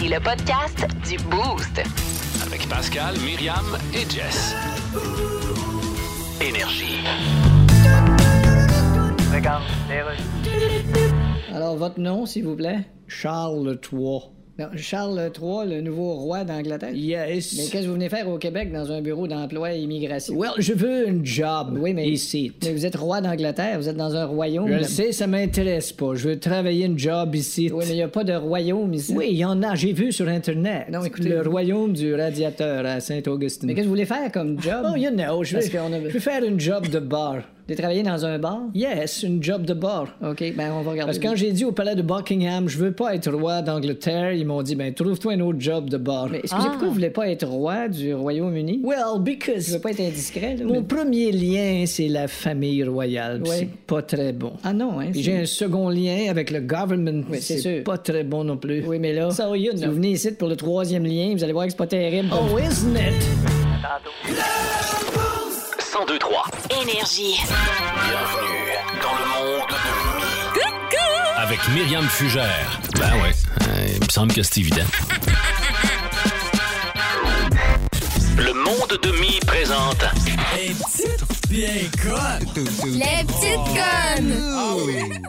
Voici le podcast du Boost. Avec Pascal, Myriam et Jess. Énergie. Alors, votre nom, s'il vous plaît? Charles III. Non, Charles III, le nouveau roi d'Angleterre? Yes. Mais qu'est-ce que vous venez faire au Québec dans un bureau d'emploi et immigration? Well, je veux un job. Oui, mais- Ici. Mais vous êtes roi d'Angleterre, vous êtes dans un royaume. Je le sais, ça m'intéresse pas. Je veux travailler un job ici. Oui, mais il n'y a pas de royaume ici. Oui, il y en a, j'ai vu sur Internet. Non, écoutez- Le royaume du radiateur à Saint-Augustin. Mais qu'est-ce que vous voulez faire comme job? Oh, you know, je veux, a- je veux faire un job de bar. Voulez travailler dans un bar? Yes, un job de bar. OK, ben on va regarder. Parce que quand j'ai dit au palais de Buckingham, je veux pas être roi d'Angleterre, ils m'ont dit, ben, trouve-toi un autre job de bar. Mais excusez, pourquoi vous voulez pas être roi du Royaume-Uni? Well, Je because veux pas être indiscret, là, mon mais- premier lien, c'est la famille royale. Ouais. C'est pas très bon. Ah non, hein? J'ai un second lien avec le government. Oui, c'est sûr. pas très bon non plus. Oui, mais là, So, you si vous venez ici pour le troisième lien, vous allez voir que c'est pas terrible. Oh, isn't it? 1023. Énergie. Bienvenue dans le monde de Mi. Avec Myriam Fugère. Ben ouais, euh, il me semble que c'est évident. Le monde de Mi présente Les petites connes!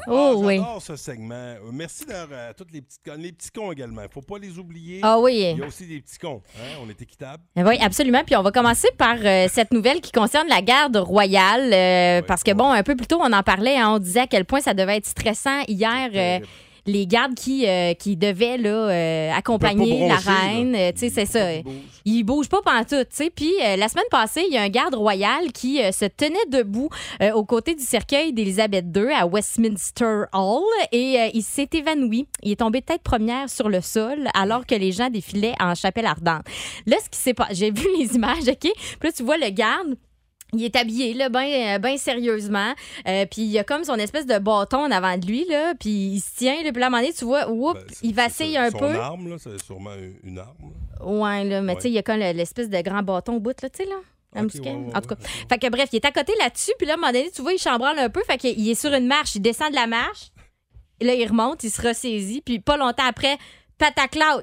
Oh oui. J'adore ce segment. Euh, Merci d'ailleurs à toutes les petites connes. Les petits cons également. faut pas les oublier. Ah oui. Il y a aussi des petits cons. Hein? On est équitable. Oui, absolument. Puis on va commencer par euh, cette nouvelle qui concerne la garde royale. euh, parce que, bon, un peu plus tôt, on en parlait. hein, on disait à quel point ça devait être stressant hier. euh. Les gardes qui, euh, qui devaient là, euh, accompagner peuvent la reine, euh, tu sais, c'est ça. Ils bougent. Il bouge pas pantoute, tu sais. Puis la semaine passée, il y a un garde royal qui se tenait debout aux côtés du cercueil d'Élisabeth II à Westminster Hall et il s'est évanoui. Il est tombé tête première sur le sol alors que les gens défilaient en chapelle ardente. Là, ce qui s'est passé, j'ai vu les images, OK? Puis là, tu vois le garde. Il est habillé, là, bien ben sérieusement. Euh, puis il a comme son espèce de bâton en avant de lui, là. Puis il se tient, là. Puis là, à un moment donné, tu vois, oups, Ben, il vacille un Son peu. arme, là, c'est sûrement une arme. Ouais, là, mais Ouais. tu sais, il y a comme le- l'espèce de grand bâton au bout, là, tu sais, là. Un Ok, petit ouais, en tout cas. Fait que bref, il est à côté là-dessus, puis là, à un moment donné, tu vois, il chambranle un peu, fait qu'il est sur une marche, il descend de la marche, et là, il remonte, il se ressaisit, puis pas longtemps après,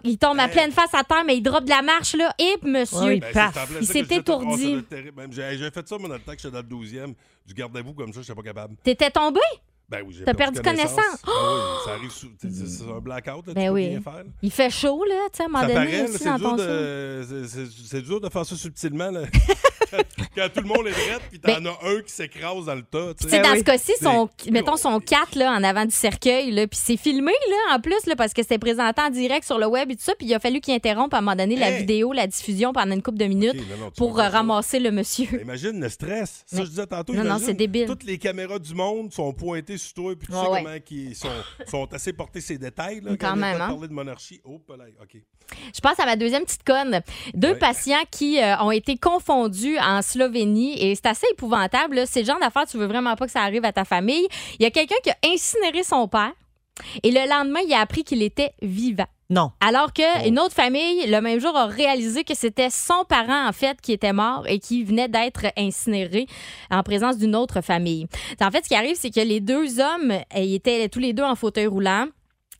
il tombe à Hey. pleine face à terre, mais il drop de la marche, là, et monsieur, Ouais, Ben, paf, c'est en plein il s'est je disais étourdi. ça doit être terrible. Même, J'ai j'ai fait ça, moi, dans le temps que j'étais dans le 12e. Du gardez-vous comme ça, j'étais pas capable. T'étais tombé? Ben oui, j'ai T'as perdu connaissance. Ben oui, ça arrive sous. C'est un blackout, là. Ben tu peux oui. rien faire. Il fait chaud, là, tu sais, à un moment Ça donné, c'est dans dur, ton saut. de, dur de faire ça subtilement. Là. quand, quand tout le monde est drette, puis t'en as un qui s'écrase dans le tas. tu sais. dans ce cas-ci, son, mettons son 4 là, en avant du cercueil, là, puis c'est filmé là, en plus là, parce que c'était présenté en direct sur le web et tout ça, puis il a fallu qu'il interrompe à un moment donné la vidéo, la diffusion pendant une couple de minutes non, non, pour ramasser le monsieur. Ben, Imagine le stress. Ça, je disais tantôt. Non, non, c'est débile. Toutes les caméras du monde sont pointées sur toi, puis tu Ouais, sais ouais. comment ils sont, sont assez portés ces détails. Là, Quand même, hein. parler de monarchie. Oh, là, OK. Je passe à ma deuxième petite conne. Deux Ouais. patients qui euh, ont été confondus en Slovénie et c'est assez épouvantable. là. C'est le genre d'affaire, tu veux vraiment pas que ça arrive à ta famille. Il y a quelqu'un qui a incinéré son père et le lendemain, il a appris qu'il était vivant. Non. Alors que une autre famille, le même jour, a réalisé que c'était son parent, en fait, qui était mort et qui venait d'être incinéré en présence d'une autre famille. En fait, ce qui arrive, c'est que les deux hommes, ils étaient tous les deux en fauteuil roulant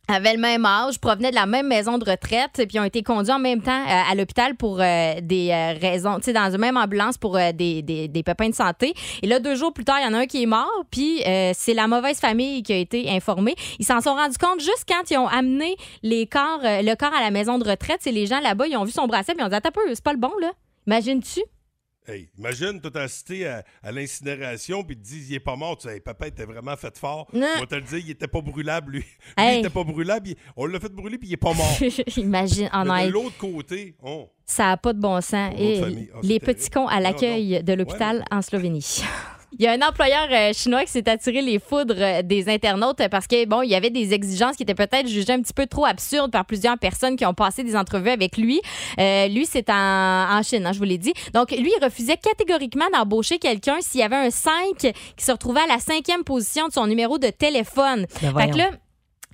avaient le même âge, provenaient de la même maison de retraite, puis ont été conduits en même temps euh, à l'hôpital pour euh, des euh, raisons, tu dans la même ambulance pour des, des, pépins de santé. Et là, deux jours plus tard, il y en a un qui est mort, puis c'est la mauvaise famille qui a été informée. Ils s'en sont rendus compte juste quand ils ont amené les corps, le corps à la maison de retraite. C'est les gens là-bas, ils ont vu son bracelet, puis ils ont dit Attends c'est pas le bon, là. Imagines-tu? Hey, imagine, tu as assisté à, à l'incinération, puis te dis, il est pas mort. Tu sais, hey, papa était vraiment fait fort. Non. On va te le dire, il était pas brûlable, lui. Lui, il était pas brûlable. il- on l'a fait brûler, puis il est pas mort. Imagine. Oh, non, de l'autre côté, oh, on. ça n'a pas de bon sens. Et famille. Ah, les terrible. petits cons à l'accueil de l'hôpital Ouais, en Slovénie. Il y a un employeur euh, chinois qui s'est attiré les foudres euh, des internautes parce que bon, il y avait des exigences qui étaient peut-être jugées un petit peu trop absurdes par plusieurs personnes qui ont passé des entrevues avec lui. Euh, lui, c'est en, en Chine, hein, je vous l'ai dit. Donc, lui, il refusait catégoriquement d'embaucher quelqu'un s'il y avait un 5 qui se retrouvait à la cinquième position de son numéro de téléphone. Ben fait que là,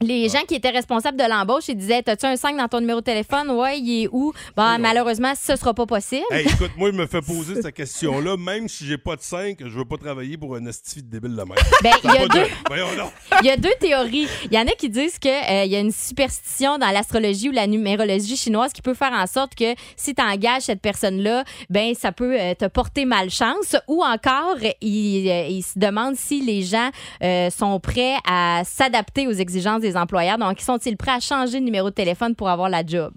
les gens qui étaient responsables de l'embauche, ils disaient T'as-tu un 5 dans ton numéro de téléphone? Ouais, il est où? Bah, malheureusement, ce sera pas possible. Hey, écoute, moi, il me fait poser cette question-là. Même si j'ai pas de 5, je veux pas travailler pour un estifi de débile de même. Ben, il y a de- deux. Il y a deux théories. Il y en a qui disent qu'il y a une superstition dans l'astrologie ou la numérologie chinoise qui peut faire en sorte que si tu engages cette personne-là, ben ça peut euh, te porter malchance. Ou encore, ils euh, se demandent si les gens euh, sont prêts à s'adapter aux exigences des employeurs. Donc, sont-ils prêts à changer de numéro de téléphone pour avoir la job?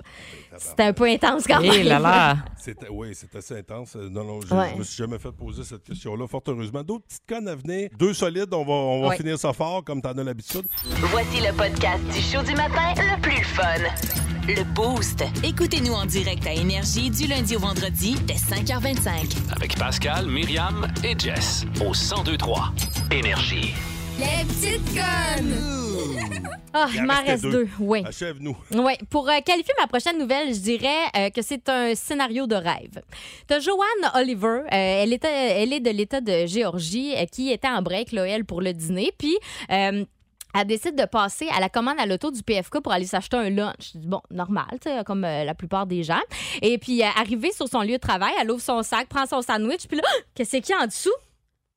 C'est un peu intense quand même. Eh là là. Oui, c'est assez intense. Euh, Non, non, je, Ouais. je me suis jamais fait poser cette question-là, fort heureusement. D'autres petites connes à venir. Deux solides, on va, on va Ouais. finir ça fort, comme t'en as l'habitude. Voici le podcast du show du matin le plus fun. Le Boost. Écoutez-nous en direct à Énergie du lundi au vendredi dès 5h25. Avec Pascal, Myriam et Jess au 1023 Énergie. Les petites connes! Ah, Il il en m'en reste deux. deux. Oui. Achève-nous. Oui, pour euh, qualifier ma prochaine nouvelle, je dirais euh, que c'est un scénario de rêve. T'as Joanne Oliver, euh, elle, était, elle est de l'État de Géorgie, euh, qui était en break, là, elle, pour le dîner. Puis, euh, elle décide de passer à la commande à l'auto du PFK pour aller s'acheter un lunch. Je dis, bon, normal, comme euh, la plupart des gens. Et puis, euh, arrivée sur son lieu de travail, elle ouvre son sac, prend son sandwich, puis là, qu'est-ce qu'il y a en dessous?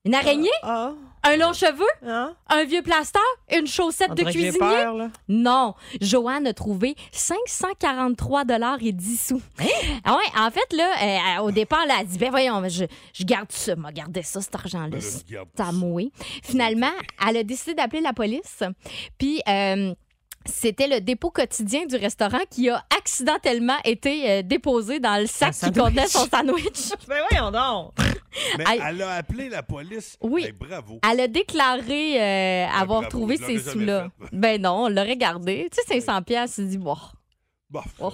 Une araignée? Ah, Un long cheveu? hein? Un vieux plaster? Une chaussette de cuisinier? peur. Non, Joanne a trouvé 543 dollars et 10 sous. Ah ouais, en fait là, euh, au départ là, elle dit ben voyons, je, je garde ça, m'a gardé ça cet argent là. Ben là, à ça. moi. Finalement, elle a décidé d'appeler la police. Puis euh, c'était le dépôt quotidien du restaurant qui a accidentellement été euh, déposé dans le sac qui contenait son sandwich. Ben voyons donc. Mais Elle- elle a appelé la police. Oui. Ben, bravo. Elle a déclaré euh, avoir bravo, trouvé ces sous-là. Ben non, on l'aurait gardé. Tu sais, 500 pièces, tu dis, bon. Bah, Oh.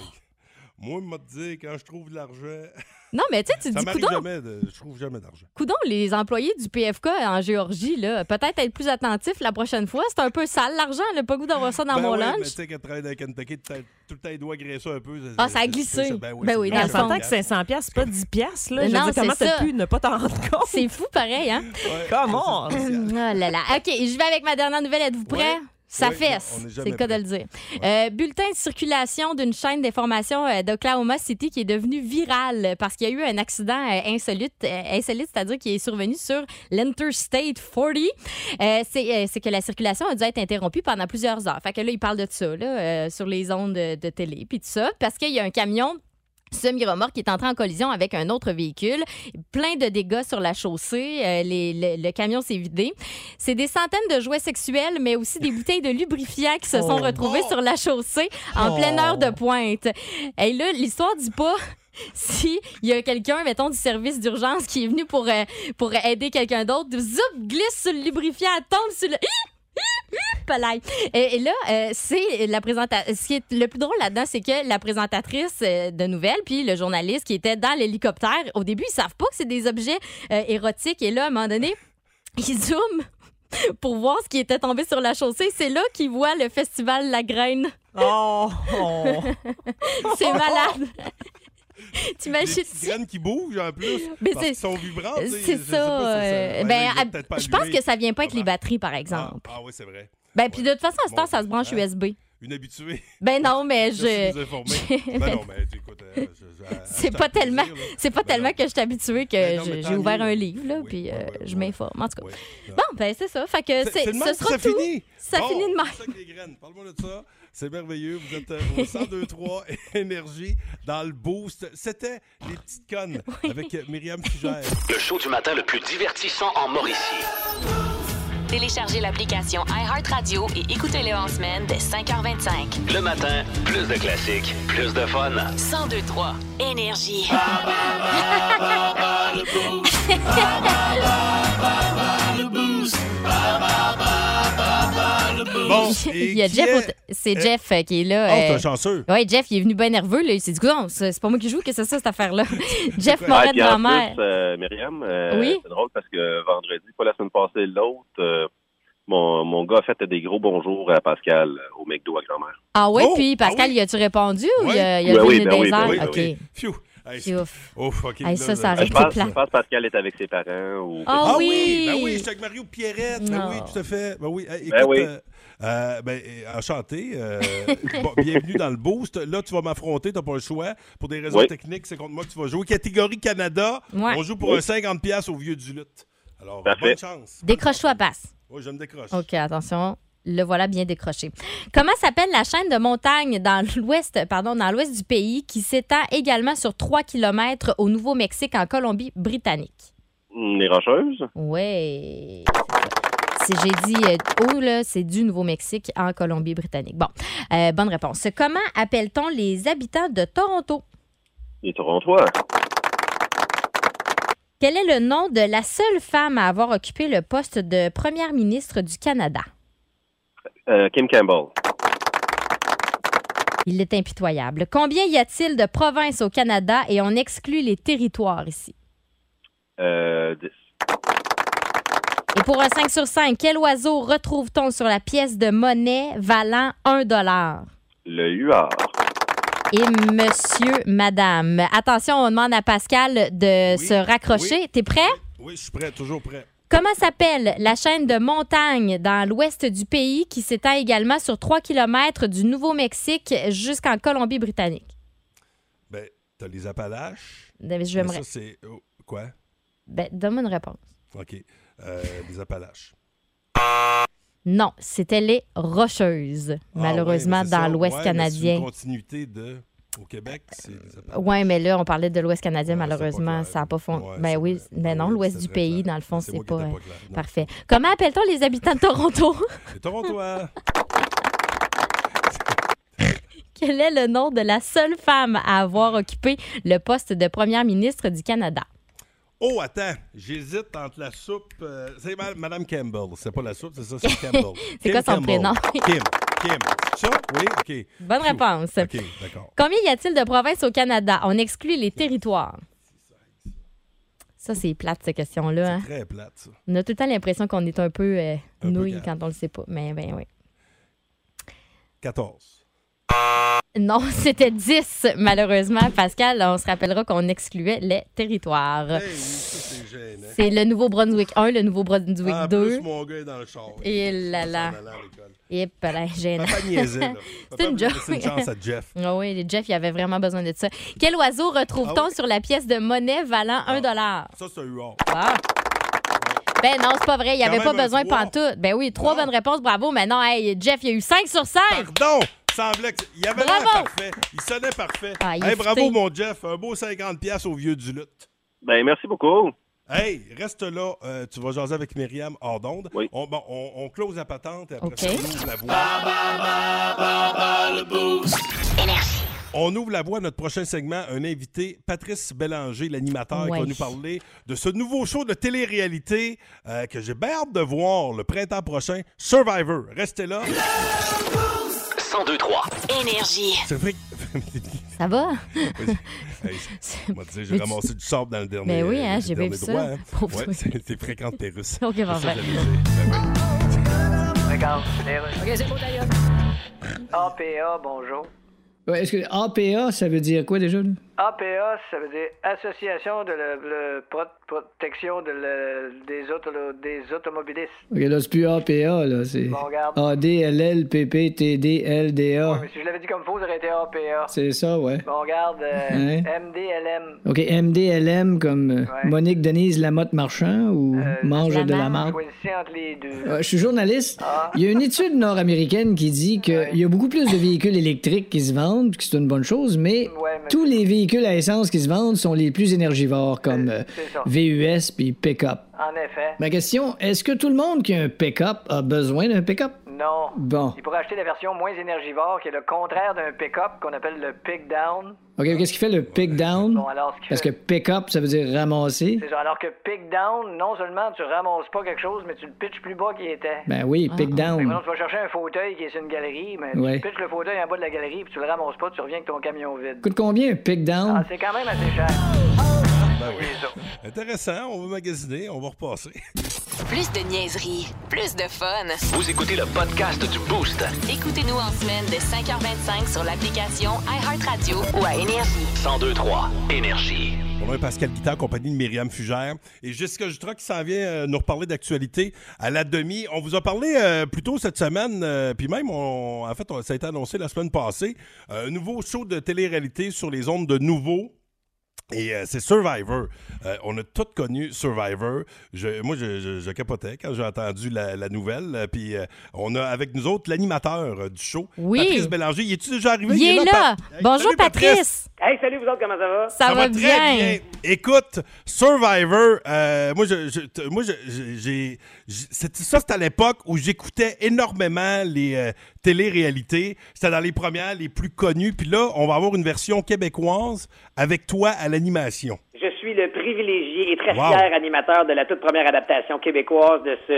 Moi, je te dire, quand je trouve de l'argent, Non, mais tu sais, tu te ça dis, m'arrive jamais. De... Je trouve jamais d'argent. coudonc, les employés du PFK en Géorgie, là, peut-être être plus attentifs la prochaine fois. C'est un peu sale, l'argent. Le pas goût d'avoir ça dans ben mon ouais, Mais lunch. tu sais, quand tu travailles dans Kentucky, tout le temps- tout le temps, les doigts graisseux un peu. Ah, ça a c'est- glissé. c'est- Ben oui, Ben c'est oui, dans on le fond. s'entend que piastres. 500 pièces, c'est pas 10 pièces là. Je Non, dire, comment c'est t'as ça. pu ne pas t'en rendre compte? C'est fou pareil, hein? Comment? Oh là là. OK, je vais avec ma dernière nouvelle. Êtes-vous prêts? Ouais. Ça Ouais, fesse, c'est le cas de le dire. Euh, bulletin de circulation d'une chaîne d'information euh, d'Oklahoma City qui est devenue virale parce qu'il y a eu un accident euh, insolite, insolite c'est-à-dire qui est survenu sur l'Interstate 40. Euh, c'est que la circulation a dû être interrompue pendant plusieurs heures. Fait que là, il parle de ça là, euh, sur les ondes de, de télé puis tout ça parce qu'il y a un camion semi-remorque qui est entré en collision avec un autre véhicule. Plein de dégâts sur la chaussée. Euh, les- le, le camion s'est vidé. C'est des centaines de jouets sexuels, mais aussi des bouteilles de lubrifiant qui se sont Oh. retrouvées sur la chaussée en Oh. pleine heure de pointe. Et là, l'histoire dit pas si il y a quelqu'un, mettons, du service d'urgence qui est venu pour, euh, pour aider quelqu'un d'autre, zoup, glisse sur le lubrifiant, tombe sur le... Et, et là, euh, c'est la présentatrice. Ce qui est le plus drôle là-dedans, c'est que la présentatrice euh, de nouvelles, puis le journaliste qui était dans l'hélicoptère, au début, ils savent pas que c'est des objets euh, érotiques. Et là, à un moment donné, ils zooment pour voir ce qui était tombé sur la chaussée. C'est là qu'ils voient le festival La Graine. Oh! oh. C'est malade. Des T'imagines? petites graines qui bougent en plus. Mais parce c'est- qu'elles sont vibrantes. C'est ça. euh, ben, je pense que ça vient pas avec les batteries, par Ah, exemple. ah oui, c'est vrai. Ben, puis de toute façon, à ce temps, ça se branche? USB. Une habituée. Ben non, mais je. informer. ben non, mais écoute. euh, je- je- C'est je pas tellement, c'est pas Ben tellement non. que je suis habituée que Ben je- j'ai ouvert un livre, là, Oui, puis euh, je m'informe. En tout cas. Ouais. Bon, ben c'est ça. Fait que C'est- c'est, c'est le ce sera ça tout. finit. Ça Bon, finit de graines. Parle-moi de ça. C'est merveilleux. Vous êtes euh, au 102.3 Énergie dans le boost. C'était Les Petites Connes avec euh, Myriam Fugère. Le show du matin le plus divertissant en Mauricie. Téléchargez l'application iHeartRadio et écoutez-le en semaine dès 5h25. Le matin, plus de classiques, plus de fun. 1023 Énergie. Bon, Il y a Jeff, c'est euh, Jeff euh, qui est là. Oh, t'es euh, un chanceux. Ouais, Jeff, il est venu bien nerveux. Là. Il s'est dit, Coudonc, c'est pas moi qui joue, que c'est ça, cette affaire-là? Jeff Ouais, Moret Ah, grand-mère. plus, euh, Myriam, euh, Oui? c'est drôle parce que vendredi, pas la semaine passée, l'autre, euh, mon, mon gars a fait des gros bonjours à Pascal au McDo à grand-mère. Ah ouais, Oh, puis Pascal, ah oui? y a-tu répondu ou il a, il a Ben oui, le ben oui, désert? ben oui, OK. oui. Phew. Hey, C'est ouf. Ouf, OK. Hey, ça, ça je, pense, plat. je pense que Pascal est avec ses parents. Ou... Ah Ah oui! oui! Ben oui, j'étais avec Mario Pierrette. Ben Non. oui, tout à fait. Ben oui. Hey, Ben écoute, oui. euh, euh, ben, euh, enchanté. euh, bon, bienvenue dans le boost. Là, tu vas m'affronter, t'as pas le choix. Pour des raisons Oui. techniques, c'est contre moi que tu vas jouer. Catégorie Canada. Ouais. On joue pour Oui. un 50$ piastres au vieux du lutte. Alors, Parfait. bonne chance. Décroche-toi, passe. Oui, je me décroche. OK, attention. Le voilà bien décroché. Comment s'appelle la chaîne de montagne dans l'ouest, pardon, dans l'ouest du pays qui s'étend également sur 3 km au Nouveau-Mexique en Colombie-Britannique? Les Rocheuses? Ouais. J'ai dit où, là, c'est du Nouveau-Mexique en Colombie-Britannique. Bon, euh, bonne réponse. Comment appelle-t-on les habitants de Toronto? Les Torontois? Quel est le nom de la seule femme à avoir occupé le poste de première ministre du Canada? Euh, Kim Campbell? Il est impitoyable. Combien y a-t-il de provinces au Canada et on exclut les territoires ici? Euh, 10. Et pour un 5 sur 5, quel oiseau retrouve-t-on sur la pièce de monnaie valant 1 dollar? Le huard? Et monsieur, madame. Attention, on demande à Pascal de Oui, se raccrocher. oui. T'es prêt? Oui, je suis prêt, toujours prêt. Comment s'appelle la chaîne de montagne dans l'ouest du pays qui s'étend également sur 3 km du Nouveau-Mexique jusqu'en Colombie-Britannique? Ben, t'as les Appalaches. David, Je Mais vais me ça, c'est... oh, quoi? Ben, donne-moi une réponse. OK. Euh, les Appalaches. Non, c'était les Rocheuses, Ah, malheureusement, ouais, dans l'Ouest Ouais, mais C'est canadien. une continuité de... Au Québec, c'est. Oui, mais là, on parlait de l'Ouest canadien, Ouais, malheureusement, ça n'a pas fond. Ouais, ben oui, mais non, l'Ouest du pays, clair. dans le fond, C'est pas. Parfait. Comment appelle-t-on les habitants de Toronto? Les Torontois. Quel est le nom de la seule femme à avoir occupé le poste de première ministre du Canada? Oh, attends, j'hésite entre la soupe. euh, c'est ma- Madame Campbell. C'est pas la soupe, c'est ça, c'est Campbell. C'est quoi son Campbell. prénom? Kim. Kim. C'est ça? Oui, OK. Bonne réponse. OK, d'accord. Combien y a-t-il de provinces au Canada? On exclut les territoires. Ça, c'est plate, cette question-là. hein? Très plate, ça. On a tout le temps l'impression qu'on est un peu euh, nouille quand on le sait pas. Mais ben oui. 14. Non, c'était 10, malheureusement. Pascal, on se rappellera qu'on excluait les territoires. Hey, oui, ça, c'est. C'est le Nouveau-Brunswick 1, le Nouveau-Brunswick En 2. plus, mon gars est dans le char. Et Il là là. Et là, gênant. C'est une joke. laisser une chance à Jeff. Ah oui, Jeff, il avait vraiment besoin de ça. Quel oiseau retrouve-t-on Ah oui? sur la pièce de monnaie valant 1 dollar? Ça, c'est un huard. Ah. Ben non, c'est pas vrai. Il n'y avait pas besoin pantoute. Ben oui, trois bonnes réponses. Bravo. Mais non, hey, Jeff, il y a eu 5 sur 5. Pardon! Semblait que... Il avait l'air Bravo! parfait. Il sonnait parfait. Ah, il hey, bravo, mon Jeff. Un beau 50$ piastres au vieux du lutte. Ben, merci beaucoup. Hey, reste là. Euh, tu vas jaser avec Myriam hors d'onde. Oui. On, bon, on, on close la patente et après ça, on ouvre la voie. On ouvre la voie à notre prochain segment. Un invité, Patrice Bélanger, l'animateur, qui va nous parler de ce nouveau show de télé-réalité euh, que j'ai bien hâte de voir le printemps prochain, Survivor. Restez là. 1023. Énergie. C'est vrai que... Ça va? Hey, on m'a dit, j'ai Mais tu- ramassé du sable dans le dernier. Ben oui, hein, le j'ai bien dernier vu ça. droit, hein. Pauvre Ouais, toi. c'est- t'es fréquente tes Russes. OK, C'est parfait. dire. Ben oui. OK, c'est bon, d'ailleurs. APA, bonjour. Ouais, est-ce que APA, ça veut dire quoi déjà? là? APA, ça veut dire Association de la protection de des, auto, des automobilistes. OK, là, c'est plus APA, là. C'est Bon, regarde. A-D-L-L-P-P-T-D-L-D-A. Ouais, mais si je l'avais dit comme faux, ça aurait été APA. C'est ça, ouais. Bon, regarde, euh, Hein? MDLM. OK, MDLM comme euh, Ouais. Monique Denise Lamotte Marchand ou Euh, Mange de la. Euh, je suis journaliste. Ah. Il y a une étude nord-américaine qui dit qu'il y a beaucoup plus de véhicules électriques qui se vendent, que c'est une bonne chose, mais Ouais, mais- tous les véhicules à essence qui se vendent sont les plus énergivores, comme euh, ça. VUS puis pick-up. En effet. Ma question, est-ce que tout le monde qui a un pick-up a besoin d'un pick-up? Non. Bon. Il pourrait acheter la version moins énergivore, qui est le contraire d'un pick-up qu'on appelle le pick-down. OK, qu'est-ce qui fait le pick down? Bon, alors, ce qui Parce fait- que pick up, ça veut dire ramasser. C'est ça. Alors que pick-down, non seulement tu ramasses pas quelque chose, mais tu le pitches plus bas qu'il était. Ben oui, pick Fait que down. maintenant, tu vas chercher un fauteuil qui est sur une galerie, mais Ouais. tu pitches le fauteuil en bas de la galerie, puis tu le ramasses pas, tu reviens avec ton camion vide. Coûte combien un pick Ah, c'est quand même assez cher. Ben oui. Intéressant, on va magasiner, on va repasser. Plus de niaiserie, plus de fun. Vous écoutez le podcast du Boost. Écoutez-nous en semaine de 5h25 sur l'application iHeartRadio ou à Énergie. 1023 Énergie. On a Pascal Guitard, compagnie de Myriam Fugère. Et Jessica Jutra qui s'en vient euh, nous reparler d'actualité à la demi. On vous a parlé euh, plus tôt cette semaine, euh, puis même, on- en fait, on- ça a été annoncé la semaine passée, euh, un nouveau show de télé-réalité sur les ondes de Nouveau. Et euh, c'est Survivor. Euh, on a tous connu Survivor. Je- moi, je, je- je capotais quand j'ai entendu la, la nouvelle. Euh, Puis euh, on a avec nous autres l'animateur euh, du show, Oui. Patrice Bélanger. Y es-tu déjà arrivé? Il est là. Pa- Hey, Bonjour, salut, Patrice. Hey, salut vous autres, comment ça va? Ça, va, très bien. Écoute, Survivor, euh, moi, je, je- t- moi, j'ai, ça, c'était à l'époque où j'écoutais énormément les télé-réalités. C'était dans les premières, les plus connues. Puis là, on va avoir une version québécoise avec toi à l'animation. Je suis le privilégié et très Wow. fier animateur de la toute première adaptation québécoise de ce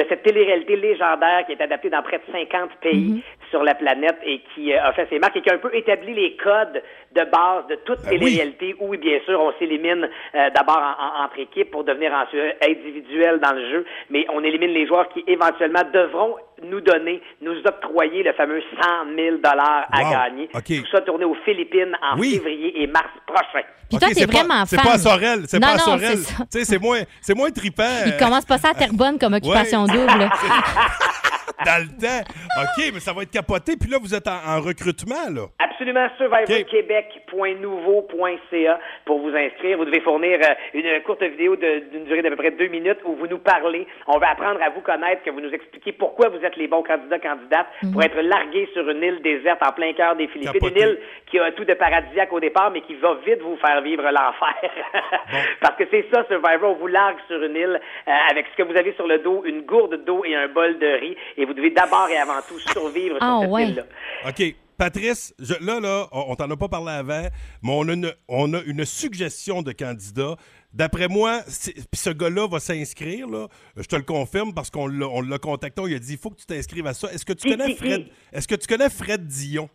de cette télé-réalité légendaire qui est adaptée dans près de 50 pays sur la planète et qui euh, a fait ses marques et qui a un peu établi les codes de base de toute Ben oui. télé-réalité où, bien sûr, on s'élimine euh, d'abord en- en- entre équipes pour devenir ensuite individuel dans le jeu, mais on élimine les joueurs qui éventuellement devront nous donner, nous octroyer le fameux 100 000 dollars à Wow. gagner. OK. Tout ça tourné aux Philippines en Oui. février et mars prochain. Puis toi, OK, t'es c'est pas- vraiment C'est pas à Sorel. C'est pas à Sorel. c'est ça. Tu sais, c'est moins, c'est moins trippant. Il commence pas ça à Terrebonne comme occupation double. dans le temps. OK, mais ça va être capoté. Puis là, vous êtes en, en recrutement, là. Absolument, survivorquebec.nouveau.ca pour vous inscrire. Vous devez fournir euh, une courte vidéo d'une durée d'à peu près deux minutes où vous nous parlez. On va apprendre à vous connaître, que vous nous expliquez pourquoi vous êtes les bons candidats, candidates pour être largués sur une île déserte en plein cœur des Philippines. Capoté. Une île qui a tout de paradisiaque au départ, mais qui va vite vous faire vivre l'enfer. Parce que c'est ça, Survivor. On vous largue sur une île euh, avec ce que vous avez sur le dos, une gourde d'eau et un bol de riz. Et vous devez d'abord et avant tout survivre Ah, sur cette ouais. île-là. OK. Patrice, je- là, là, on, t'en a pas parlé avant, mais on a une, on a une suggestion de candidat. D'après moi, ce gars-là va s'inscrire, là. Je te le confirme parce qu'on l'a, on l'a contacté. On lui a dit il faut que tu t'inscrives à ça. Est-ce que tu connais? Fred Est-ce que tu connais Fred Dion?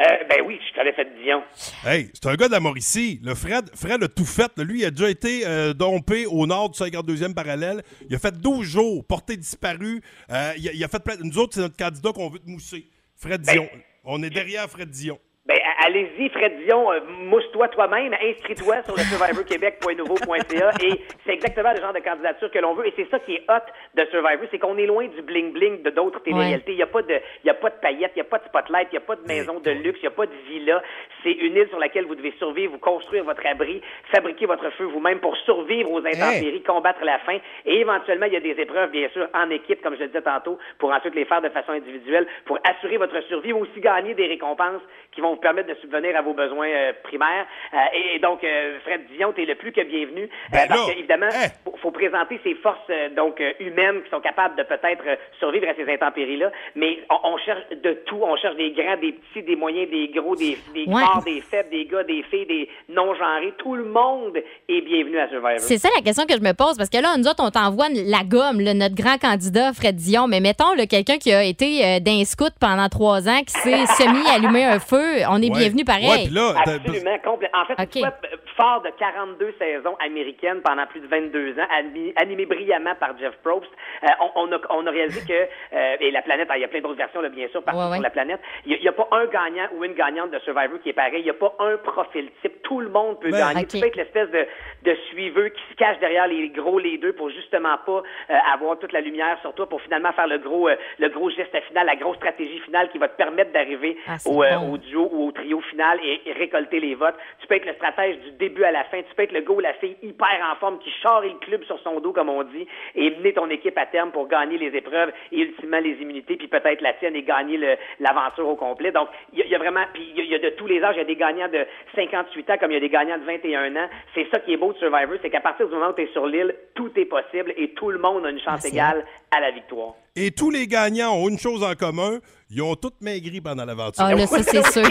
Euh, ben oui, je t'avais fait Dion. Hey, c'est un gars de la Mauricie. Le Fred, Fred a tout fait. Lui, il a déjà été euh, dompé au nord du 52e parallèle. Il a fait 12 jours, porté disparu. Euh, il, a, il a fait plein... Nous autres, c'est notre candidat qu'on veut te mousser. Fred Dion. On est derrière Fred Dion. Ben, allez-y, Fred Dion, euh, mousse-toi toi-même, inscris-toi sur le survivorquebec.nouveau.ca et c'est exactement le genre de candidature que l'on veut et c'est ça qui est hot de Survivor, c'est qu'on est loin du bling-bling de d'autres télé-réalités. Il n'y a pas de, il a pas de paillettes, il n'y a pas de spotlight, il n'y a pas de maison de luxe, il n'y a pas de villa. C'est une île sur laquelle vous devez survivre, vous construire votre abri, fabriquer votre feu vous-même pour survivre aux intempéries, combattre la faim et éventuellement, il y a des épreuves, bien sûr, en équipe, comme je le disais tantôt, pour ensuite les faire de façon individuelle, pour assurer votre survie, mais aussi gagner des récompenses qui vont vous permettre de subvenir à vos besoins euh, primaires. Euh, et, et donc, euh, Fred Dion, tu es le plus que bienvenu. euh, Ben parce là, que, évidemment, faut, faut présenter ces forces euh, donc humaines qui sont capables de peut-être survivre à ces intempéries-là. Mais on, on cherche de tout. On cherche des grands, des petits, des moyens, des gros, des, des Ouais. forts, des faibles, des gars, des filles, des non-genrés. Tout le monde est bienvenu à Survivor. C'est ça la question que je me pose, parce que là, nous autres, on t'envoie la gomme, là, notre grand candidat, Fred Dion. Mais mettons, quelqu'un qui a été euh, d'un scout pendant trois ans, qui s'est semi-allumé un feu, on est Ouais. bienvenu pareil. Ouais, là, Absolument, complè- En fait, OK. tu vois, euh, fort de 42 saisons américaines pendant plus de 22 ans, ani- animées brillamment par Jeff Probst, euh, on, on a, on a réalisé que, euh, et la planète, il y a plein d'autres versions, là, bien sûr, partout Ouais, ouais. sur la planète, il n'y a, pas un gagnant ou une gagnante de Survivor qui est pareil, il n'y a pas un profil type, tout le monde peut Ben, gagner. OK. Tu peux être l'espèce de, de suiveux qui se cache derrière les gros les deux pour justement pas euh, avoir toute la lumière sur toi pour finalement faire le gros euh, le gros geste final, la grosse stratégie finale qui va te permettre d'arriver Ah, c'est au, euh, bon. au duo ou au trio final et, et récolter les votes. Tu peux être le stratège du début à la fin. Tu peux être le ou la fille hyper en forme qui charre le club sur son dos, comme on dit, et mener ton équipe à terme pour gagner les épreuves et ultimement les immunités, puis peut-être la tienne et gagner l'aventure au complet. Donc, il y, a- il y a vraiment, puis il y, a- il y a de tous les âges. Il y a des gagnants de 58 ans comme il y a des gagnants de 21 ans. C'est ça qui est beau de Survivor, c'est qu'à partir du moment où tu es sur l'île, tout est possible et tout le monde a une chance c'est égale à la victoire. Et tous les gagnants ont une chose en commun. Ils ont tous maigri pendant l'aventure. Ah, là, ça, c'est sûr.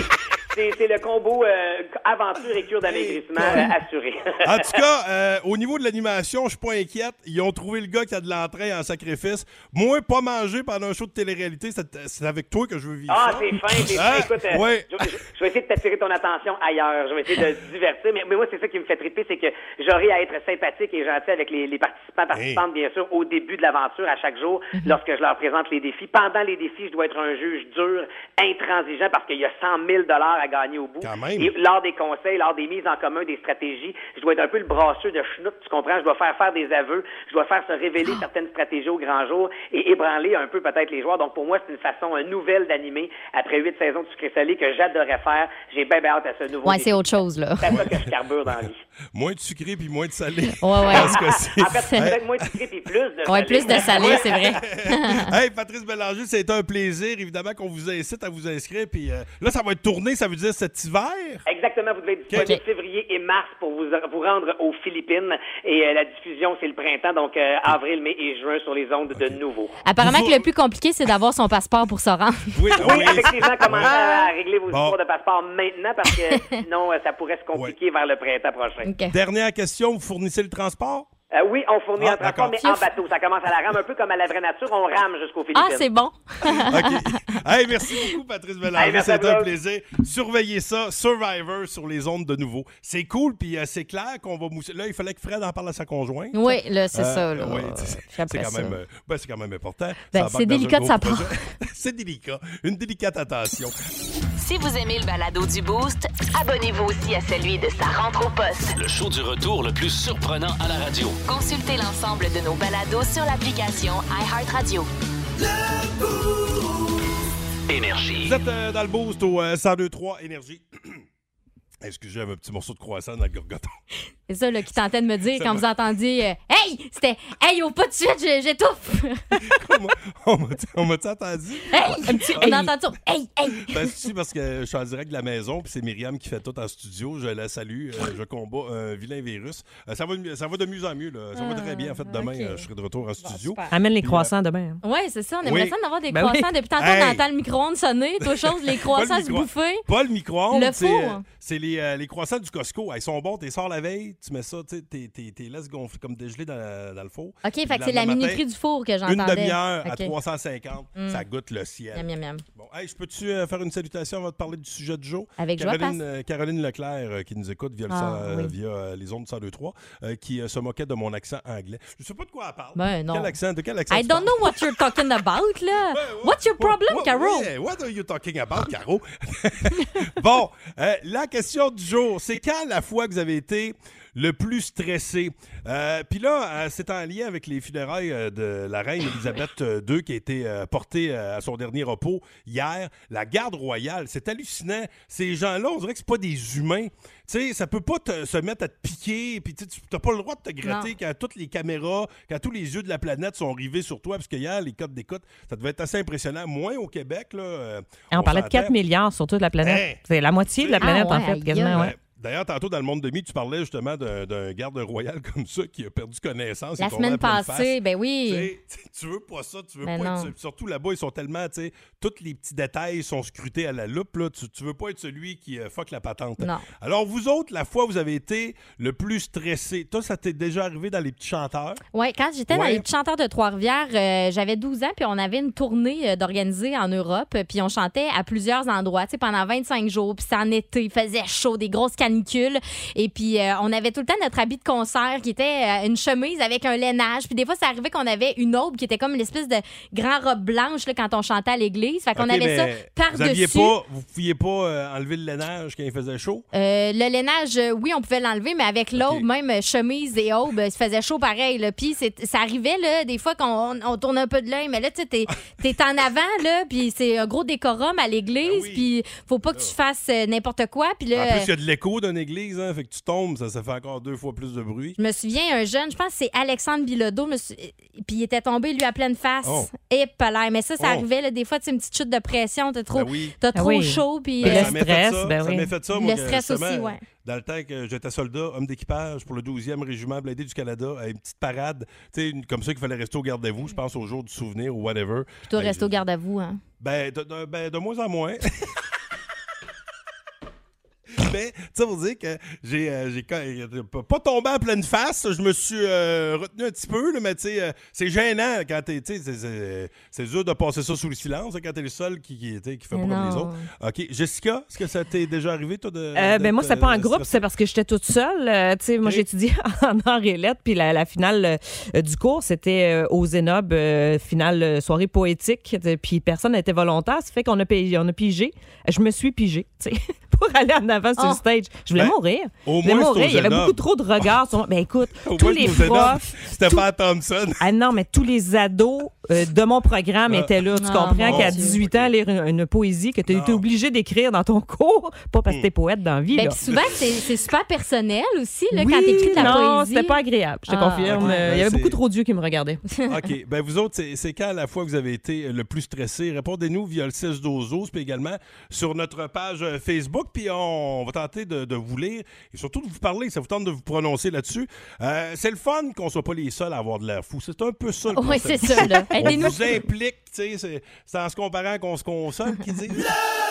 C'est le combo euh, aventure et cure d'amaigrissement euh, assuré. En tout cas, euh, au niveau de l'animation, je suis pas inquiète. Ils ont trouvé le gars qui a de l'entrain en sacrifice. Moi, pas manger pendant un show de télé-réalité, c'est avec toi que je veux vivre Ah, c'est fin, c'est Hein? fin. Écoute, euh, Ouais. je, je- je vais essayer de t'attirer ton attention ailleurs. Je vais essayer de te divertir. Mais, mais moi, c'est ça qui me fait triper, c'est que j'aurai à être sympathique et gentil avec les, les participants, participantes, bien sûr, au début de l'aventure, à chaque jour, Mhm. lorsque je leur présente les défis. Pendant les défis, je dois être un juge dur, intransigeant, parce qu'il y a 100 000 à gagner au bout. Quand même. Et lors des conseils, lors des mises en commun, des stratégies, je dois être un peu le brasseux de schnout, tu comprends? Je dois faire faire des aveux, je dois faire se révéler certaines stratégies au grand jour et ébranler un peu peut-être les joueurs. Donc pour moi, c'est une façon nouvelle d'animer après huit saisons de sucré salé que j'adorais faire. J'ai bien bien hâte à ce nouveau Ouais, c'est autre chose, là. C'est à ça que je carbure dans la vie. Moins de sucré puis moins de salé. Ouais, ouais. En fait, c'est peut-être moins de sucré puis plus de Ouais, salé. plus de salé, c'est vrai. hey, Patrice Bélanger, c'était un plaisir. Évidemment qu'on vous incite à vous inscrire. Puis euh, là, ça va être tourné, ça veut dire cet hiver? Exactement, vous devez être disponible février et mars pour vous, vous rendre aux Philippines. Et euh, la diffusion, c'est le printemps, donc euh, avril, mai et juin sur les ondes de nouveau. Apparemment que le plus compliqué, c'est d'avoir son passeport pour se rendre. Oui, Oui, effectivement, commencez à, régler vos Bon. histoires de passeport maintenant parce que sinon, euh, ça pourrait se compliquer vers le printemps prochain. Dernière question, vous fournissez le transport? Euh, oui, on fournit Ah, un transport, mais en bateau. Ça commence à la rame, un peu comme à la vraie nature. On rame jusqu'aux Philippines. Ah, c'est bon. Hey, merci beaucoup, Patrice Bélanger. Hey, C'était un vous. plaisir. Surveillez ça, Survivor sur les ondes de nouveau. C'est cool, puis euh, c'est clair qu'on va mousser. Là, il fallait que Fred en parle à sa conjointe. Oui, là, c'est Euh, ça, là. oui, c'est Puis c'est quand, ça. même, euh, ben, c'est quand même important. Ben, c'est délicat de sa part. c'est délicat. Une délicate attention. Si vous aimez le balado du Boost, abonnez-vous aussi à celui de sa rentre au poste. Le show du retour le plus surprenant à la radio. Consultez l'ensemble de nos balados sur l'application iHeartRadio. Énergie. Vous êtes euh, dans le boost au euh, 1023 Énergie. Excusez, j'avais un petit morceau de croissant dans le gorgoton. C'est ça là, qui tentait de me dire quand vous entendiez euh, Hey! C'était Hey, au pas de suite, j'ai- j'étouffe! On m'a- on m'a-tu entendu? hey! On entend ça. Hey! Hey! Ben, c'est parce que je suis en direct de la maison, puis c'est Myriam qui fait tout en studio. Je la salue. euh, je combats un vilain virus. Euh, ça, va, de mieux- ça va de mieux en mieux. Là. Ça va très bien. En fait, demain, ok. euh, je serai de retour en studio. Amène les croissants demain. hein. Ouais, c'est ça. On aimerait Oui. ça d'avoir des Ben oui. croissants. Depuis tantôt, Hey! on entend le micro-ondes sonner. Toi, chose, les croissants se micro- bouffer. Pas le micro-ondes. Le four. C'est les, euh, les croissants du Costco. Ils sont bons. Tu les sors la veille, tu mets ça, tu t'es laisses gonfler comme dégelés dans, dans le four. OK, fait que c'est la minuterie du four que j'entendais. Une demi-heure à OK. 350. Mm. Ça goûte le ciel. Miam, miam, miam. Bon, hey, je peux-tu euh, faire une salutation avant de parler du sujet du jour? Avec Caroline, euh, Caroline Leclerc, euh, qui nous écoute via, Ah, cent- oui. via les ondes 102.3, euh, qui se moquait de mon accent anglais. Je sais pas de quoi elle parle. Ben, non. Quel accent? De quel accent I don't know what you're talking about, là. What's your problem, What- Caro? yeah, what are you talking about, Caro? bon, la question jour, c'est quand la fois que vous avez été le plus stressé? Euh, Puis là, euh, c'est en lien avec les funérailles euh, de la reine Elisabeth II qui a été euh, portée à son dernier repos hier. La garde royale, c'est hallucinant. Ces gens-là, on dirait que c'est pas des humains. Tu sais, ça peut pas te- se mettre à te piquer, puis tu n'as pas le droit de te gratter Non. quand toutes les caméras, quand tous les yeux de la planète sont rivés sur toi, parce que hier, les codes d'écoute, ça devait être assez impressionnant. Moins au Québec, là. euh, Et on, parlait de s'entend. 4 milliards sur toute la planète. Hein? C'est la moitié de la Ah planète, ouais, en fait, quasiment. Ouais. D'ailleurs, tantôt, dans le monde de mi, tu parlais justement d'un garde royal comme ça qui a perdu connaissance. La semaine passée, ben oui. Tu veux pas ça, tu veux Ben pas être. Surtout là-bas, ils sont tellement, tu sais, tous les petits détails sont scrutés à la loupe. Là. Tu, tu veux pas être celui qui euh, fuck la patente. Non. Alors, vous autres, la fois où vous avez été le plus stressé, toi, ça t'est déjà arrivé dans les petits chanteurs? Oui, quand j'étais dans les petits chanteurs de Trois-Rivières, euh, j'avais 12 ans, puis on avait une tournée euh, d'organiser en Europe, puis on chantait à plusieurs endroits, tu sais, pendant 25 jours, puis c'est en été, il faisait chaud, des grosses et puis euh, on avait tout le temps notre habit de concert qui était euh, une chemise avec un lainage, puis des fois, ça arrivait qu'on avait une aube qui était comme l'espèce de grand robe blanche là, quand on chantait à l'église, fait qu'on avait ça Vous par-dessus. vous pouviez pas euh, enlever le lainage quand il faisait chaud? Le lainage, oui, on pouvait l'enlever, mais avec l'aube, même chemise et aube, il faisait chaud pareil. Là. Puis c'est- ça arrivait, là, des fois, qu'on on tourne un peu de l'œil, mais là, tu sais, t'es t'es en avant, là, puis c'est un gros décorum à l'église, puis faut pas que tu fasses euh, n'importe quoi. Puis là, En plus, il y a de l'écho d'une église, hein, fait que tu tombes, ça, ça fait encore deux fois plus de bruit. Je me souviens, un jeune, je pense que c'est Alexandre Bilodeau, puis il était tombé, lui, à pleine face. Oh. Et palais. Mais ça, ça Oh. arrivait, là, des fois, tu sais, une petite chute de pression, t'as trop, Ben oui. t'as trop oui. chaud, puis... Ben, euh, le stress, ça, ben oui. fait ça, Le moi, stress aussi, ouais. Dans le temps que j'étais soldat, homme d'équipage pour le 12e régiment blindé du Canada, à une petite parade, tu sais, une- comme ça qu'il fallait rester au garde-à-vous, je pense au jour du souvenir ou whatever. Puis toi, Ben, reste au garde à vous, hein. Ben, de, de- ben, de moins en moins. Mais, ça veut dire que j'ai euh, pas tombé en pleine face. Je me suis euh, retenu un petit peu, là, mais tu sais, euh, c'est gênant quand t'es. tu sais, c'est- dur de passer ça sous le silence hein, quand t'es le seul qui, qui, qui fait Mais pas comme les autres. OK. Jessica, est-ce que ça t'est déjà arrivé, toi, de. Euh, ben moi, c'était pas en groupe, c'est parce que j'étais toute seule. Tu sais, moi, j'étudiais en arts et lettres, puis la, la finale du cours, c'était au Zénob, finale soirée poétique, puis personne n'était volontaire, ça fait qu'on a, on a pigé. Je me suis pigé, tu sais, pour aller en avant sur le stage. Je voulais Ben, mourir. au je voulais moins, mourir. au Il y avait beaucoup trop de regards sur moi. Ben écoute, Au tous moins, les profs... Stéphane Thompson. Ah non, mais tous les ados euh, de mon programme Ah. étaient là. Tu Ah, comprends qu'à Dieu. 18 ans, lire une, une poésie que tu étais obligé d'écrire dans ton cours, pas parce que t'es poète dans la vie. Ben, là. puis souvent, c'est c'est super personnel aussi, là, Oui, quand t'écris de la non, poésie. c'était pas agréable, je te Ah, confirme. Euh, Il y avait Ben, beaucoup trop d'yeux qui me regardaient. OK. Ben, vous autres, c'est- quand à la fois que vous avez été le plus stressé? Répondez-nous via le 6 12 puis également sur notre page euh, Facebook. Puis on va tenter de, de vous lire et surtout de vous parler. Ça vous tente de vous prononcer là-dessus. Euh, c'est le fun qu'on soit pas les seuls à avoir de l'air fou. C'est un peu ça. le Oui, c'est ça, là. On vous implique, tu sais, c'est- c'est en se comparant qu'on se console qui dit.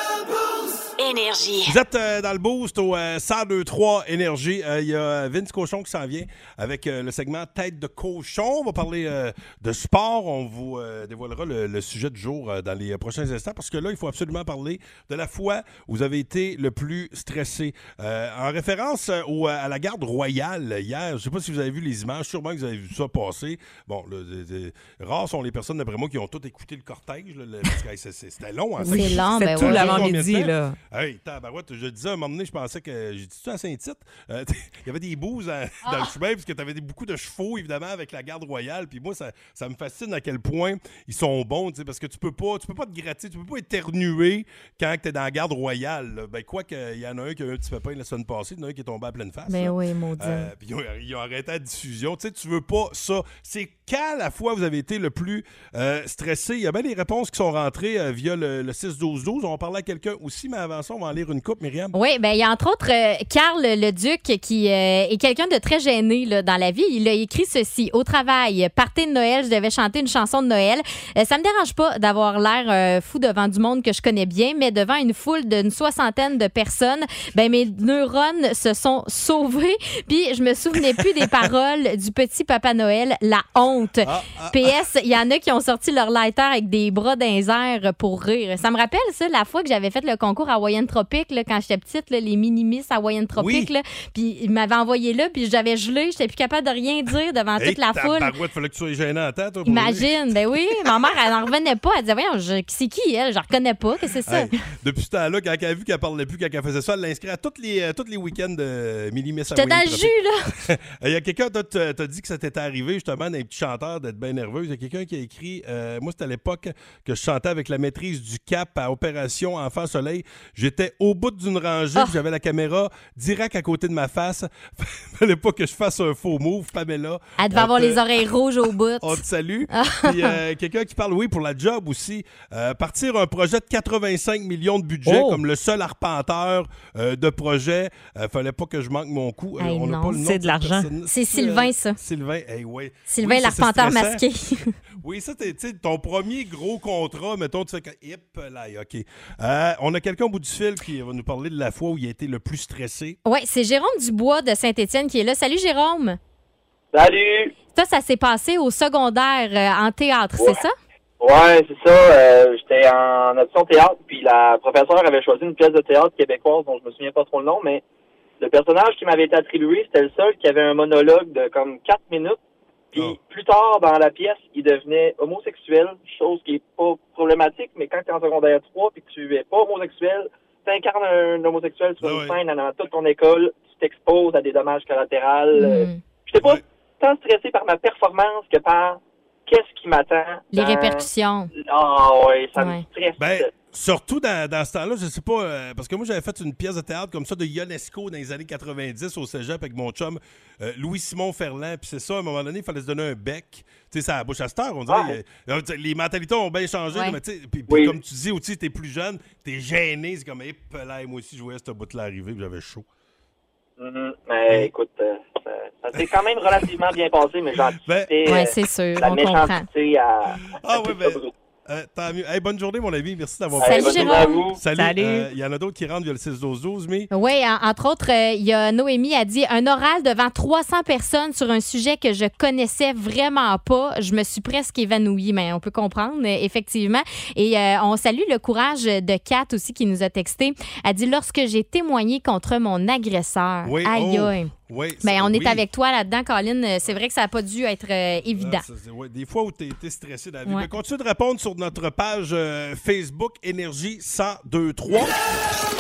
Énergie. Vous êtes euh, dans le boost au euh, 1023 Énergie. Euh, Il y a Vince Cochon qui s'en vient avec euh, le segment Tête de cochon. On va parler euh, de sport. On vous euh, dévoilera le, le sujet du jour euh, dans les euh, prochains instants parce que là, il faut absolument parler de la fois où vous avez été le plus stressé. Euh, en référence euh, au- à la garde royale hier, je ne sais pas si vous avez vu les images, sûrement que vous avez vu ça passer. Bon, c'est- rares sont les personnes, d'après moi, qui ont tout écouté le cortège. là, le- parce que, c'est- c'est- C'était long. hein, C'est long, ben tout ouais. l'avant-midi, là. Hey, tabarouette, je disais à un moment donné, je pensais que. J'ai dit ça à Saint-Tite? Euh, Il y avait des bouses à- dans le chemin, parce que tu avais beaucoup de chevaux, évidemment, avec la garde royale. Puis moi, ça, ça me fascine à quel point ils sont bons, parce que tu peux pas tu peux pas te gratter, tu peux pas éternuer quand tu es dans la garde royale. là. Ben, quoi qu'il y en a un qui a eu un petit pépin la semaine passée, il y en a un qui est tombé à pleine face. Ben là. oui, maudit. Euh, puis ils ont, ils ont arrêté la diffusion. Tu sais, tu veux pas ça. C'est quand la fois vous avez été le plus euh, stressé? Il y a bien des réponses qui sont rentrées euh, via le, le 6-12-12. On parler à quelqu'un aussi, mais avant on va en lire une coupe, Myriam. Oui, ben il y a entre autres euh, Carl le Duc qui euh, est quelqu'un de très gêné là, dans la vie. Il a écrit ceci au travail, party de Noël, je devais chanter une chanson de Noël. Euh, ça me dérange pas d'avoir l'air euh, fou devant du monde que je connais bien, mais devant une foule d'une soixantaine de personnes, ben mes neurones se sont sauvés, puis je me souvenais plus des paroles du petit Papa Noël, la honte. Ah, ah, PS, il y en a qui ont sorti leur lighter avec des bras airs pour rire. Ça me rappelle ça la fois que j'avais fait le concours Là, quand j'étais petite, là, les mini-miss Hawaïen Tropique. Oui. là. Puis ils m'avaient envoyé là, puis j'avais gelé, j'étais plus capable de rien dire devant toute la foule. tabarouette, fallait que tu sois gênant toi. pour Imagine, ben oui, ma mère, elle n'en revenait pas. Elle disait, voyons, je- c'est qui, elle? Je reconnais pas, qu'est-ce que c'est ça? Hey, depuis ce temps-là, quand elle a vu qu'elle parlait plus, quand elle faisait ça, elle l'inscrit à tous les, euh, tous les week-ends de Mini Miss J'étais dans Hawaii le jus, là. Il y a quelqu'un, t'as dit que ça t'était arrivé justement d'un petit chanteur d'être bien nerveux. Il y a quelqu'un qui a écrit euh, Moi, c'était à l'époque que je chantais avec la maîtrise du cap à Opération Enfant Soleil. J'étais au bout d'une rangée, Ah. puis j'avais la caméra direct à côté de ma face. Fallait pas que je fasse un faux move, Pamela. Elle devait avoir te- les oreilles rouges au bout. on te salue. Ah. Puis euh, quelqu'un qui parle, oui, pour la job aussi. Euh, partir un projet de 85 millions de budget Oh. comme le seul arpenteur euh, de projet. Euh, fallait pas que je manque mon coup. Euh, Hey, on non. pas le nom C'est de de l'argent. C'est Sylvain, ça. Sylvain, hey, ouais. Sylvain, Oui, c'est l'arpenteur masqué. Oui, ça, sais, ton premier gros contrat, mettons, tu fais que. Hip, là, OK. Euh, on a quelqu'un au bout du fil qui va nous parler de la fois où il a été le plus stressé. Oui, c'est Jérôme Dubois de Saint-Étienne qui est là. Salut, Jérôme. Salut! Ça, ça s'est passé au secondaire euh, en théâtre, c'est ça? Ouais, c'est ça. euh, J'étais en option théâtre, puis la professeure avait choisi une pièce de théâtre québécoise dont je me souviens pas trop le nom, mais le personnage qui m'avait été attribué, c'était le seul qui avait un monologue de comme quatre minutes. Puis Oh. plus tard dans la pièce, il devenait homosexuel, chose qui est pas problématique, mais quand tu es en secondaire 3 puis que tu es pas homosexuel, tu incarnes un homosexuel sur Ah une ouais. scène dans toute ton école, tu t'exposes à des dommages collatéraux. euh, Hmm. J'étais pas Ouais. tant stressé par ma performance que par qu'est-ce qui m'attend. Les dans- répercussions. Ah ouais, ça Ouais. me stresse. Ben, Surtout dans, dans ce temps-là, je sais pas, euh, parce que moi j'avais fait une pièce de théâtre comme ça de Ionesco dans les années 90 au cégep avec mon chum euh, Louis-Simon Ferland. Puis c'est ça, à un moment donné, il fallait se donner un bec. Tu sais, ça à la bouche à cette heure, on dirait. euh, euh, les mentalités ont bien changé. Ouais. mais tu sais, Puis comme tu dis aussi, t'es plus jeune, t'es gêné. C'est comme, hé, là, moi aussi, je voyais ce bout-là arriver, puis j'avais chaud. Mhm. Mais écoute, euh, ça, ça s'est quand même relativement bien passé, mais j'anticipais Ouais, euh, c'est sûr, la on comprend. méchanceté à, Ah à oui, ben. Euh, tant mieux. Hey, bonne journée, mon ami. Merci d'avoir Salut. Jérôme. Salut. Salut. Euh, Il y en a d'autres qui rentrent via le 6-12-12, mais. Oui, en- entre autres, euh, il y a Noémie a dit un oral devant 300 personnes sur un sujet que je connaissais vraiment pas. Je me suis presque évanouie, mais on peut comprendre, euh, effectivement. Et euh, on salue le courage de Kat aussi qui nous a texté. Elle dit lorsque j'ai témoigné contre mon agresseur. Oui, Aïe, oh, aïe. Oui, Ben, on est avec toi là-dedans, Colin. Euh, C'est vrai que ça n'a pas dû être euh, évident. Ah, ça, c'est- ouais, des fois où tu es, stressé dans la vie. Ouais. Mais continue de répondre sur notre page euh, Facebook Énergie 1023.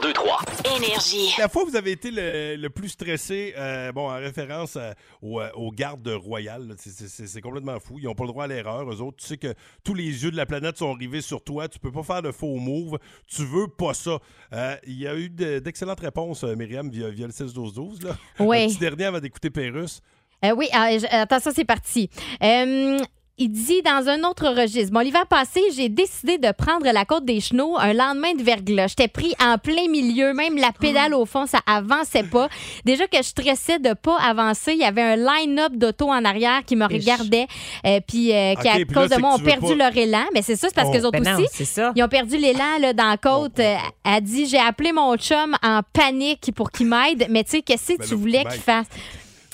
1023. Énergie. La fois où vous avez été le, le plus stressé, euh, bon, en référence à- aux, euh, aux gardes royales, c'est- complètement fou. Ils n'ont pas le droit à l'erreur. Eux autres, tu sais que tous les yeux de la planète sont rivés sur toi. Tu peux pas faire de faux moves. Tu veux pas ça. Euh, Il y a eu de- d'excellentes réponses, euh, Myriam, via, via le 16-12-12. là. Oui. Un petit dernier avant d'écouter Pérus. Euh, oui, euh, je- attends, ça, c'est parti. Euh, il dit dans un autre registre. Bon, l'hiver passé, j'ai décidé de prendre la côte des Chenaux un lendemain de verglas. J'étais pris en plein milieu, même la pédale au fond, ça avançait pas. Déjà que je stressais de pas avancer, il y avait un line-up d'auto en arrière qui me regardait, euh, puis euh, qui, à puis là, cause de moi, ont perdu pas- leur élan. Mais c'est ça, c'est parce Oh. que les autres Ben aussi, c'est ça. ils ont perdu l'élan là, dans la côte. Euh, Elle dit, j'ai appelé mon chum en panique pour qu'il m'aide. Mais tu sais, qu'est-ce que Ben tu voulais qu'il fasse?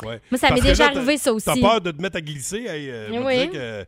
Ouais. Moi, ça m'est déjà là, arrivé, ça aussi. T'as peur de te mettre à glisser. Hey, euh, Oui. dire que